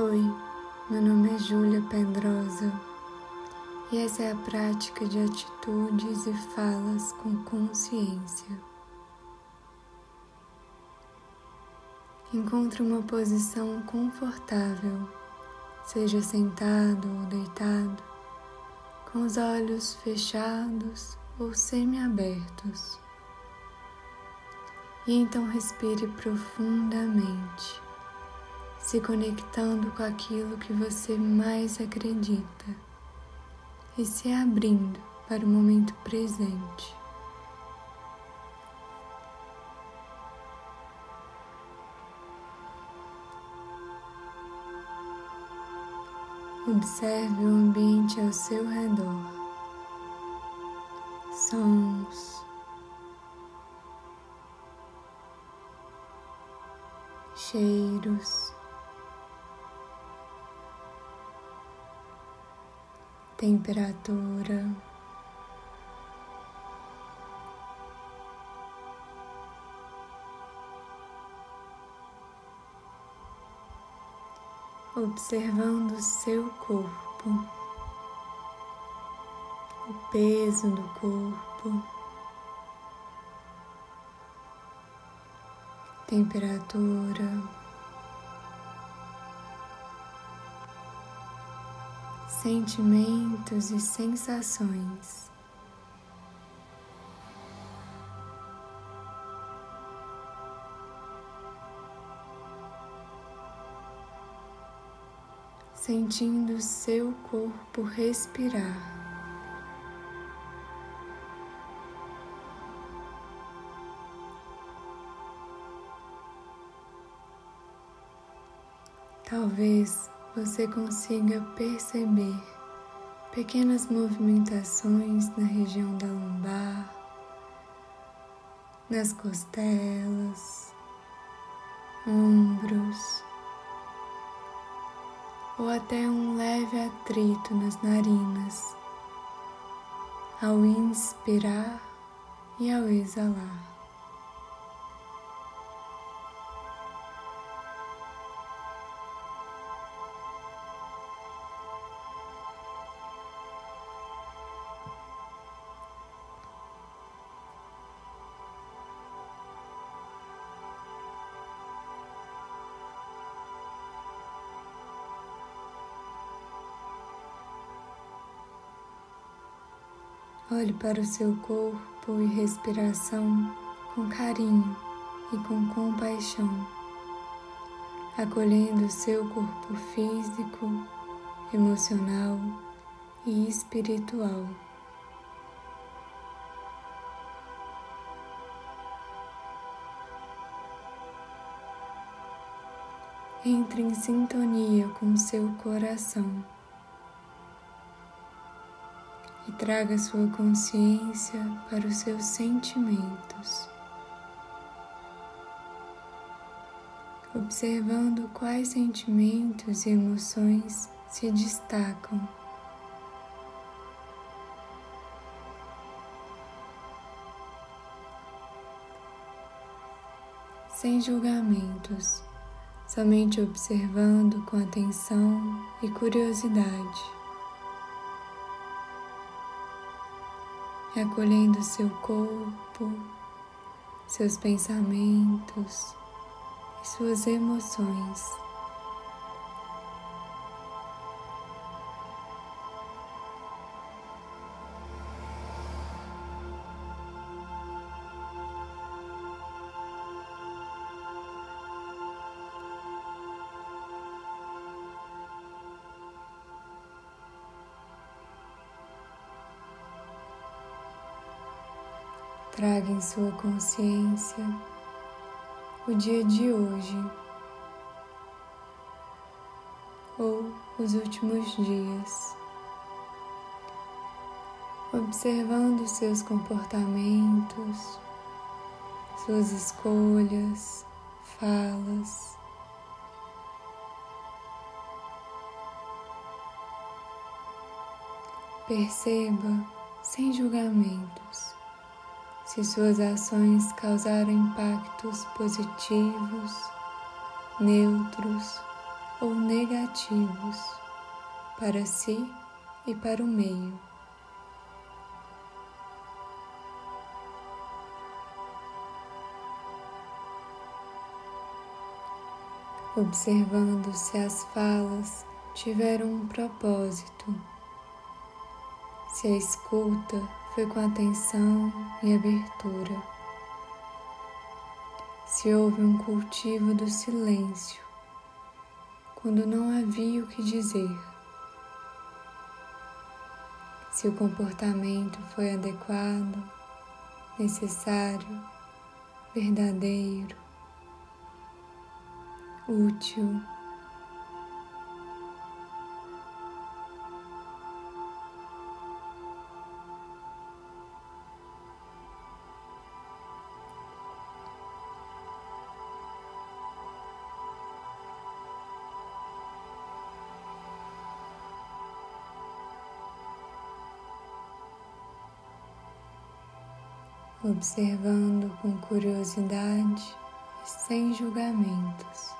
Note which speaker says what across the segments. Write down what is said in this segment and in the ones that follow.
Speaker 1: Oi, meu nome é Júlia Pendrosa e essa é a prática de atitudes e falas com consciência. Encontre uma posição confortável, seja sentado ou deitado, com os olhos fechados ou semiabertos. E então respire profundamente se conectando com aquilo que você mais acredita e se abrindo para o momento presente. Observe o ambiente ao seu redor, sons, cheiros. Temperatura. Observando seu corpo, o peso do corpo, temperatura. Sentimentos e sensações. Sentindo seu corpo respirar. Talvez você consiga perceber pequenas movimentações na região da lombar, nas costelas, ombros, ou até um leve atrito nas narinas ao inspirar e ao exalar. Olhe para o seu corpo e respiração com carinho e com compaixão, acolhendo o seu corpo físico, emocional e espiritual. Entre em sintonia com seu coração e traga sua consciência para os seus sentimentos, observando quais sentimentos e emoções se destacam. Sem julgamentos, somente observando com atenção e curiosidade. Acolhendo seu corpo, seus pensamentos e suas emoções. Traga em sua consciência o dia de hoje ou os últimos dias, observando seus comportamentos, suas escolhas, falas. Perceba sem julgamentos se suas ações causaram impactos positivos, neutros ou negativos para si e para o meio. Observando se as falas tiveram um propósito, se a escuta foi com atenção e abertura, se houve um cultivo do silêncio quando não havia o que dizer se o comportamento foi adequado, necessário, verdadeiro, útil. Observando com curiosidade e sem julgamentos.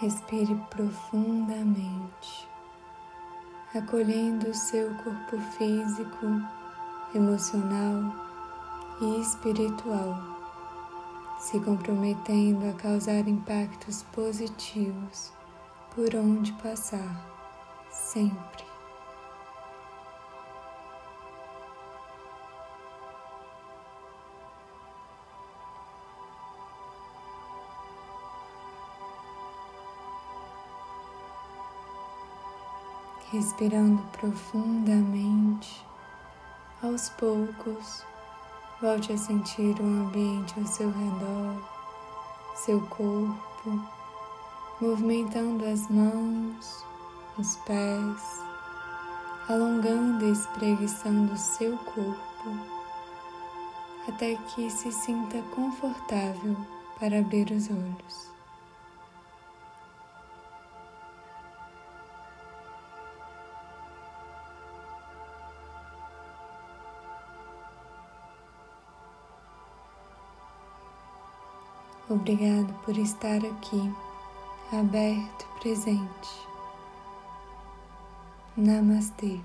Speaker 1: Respire profundamente, acolhendo o seu corpo físico, emocional e espiritual, se comprometendo a causar impactos positivos por onde passar, sempre. Respirando profundamente. Aos poucos, volte a sentir o ambiente ao seu redor, seu corpo, movimentando as mãos, os pés, alongando e espreguiçando o seu corpo, até que se sinta confortável para abrir os olhos. Obrigado por estar aqui, aberto presente. Namastê.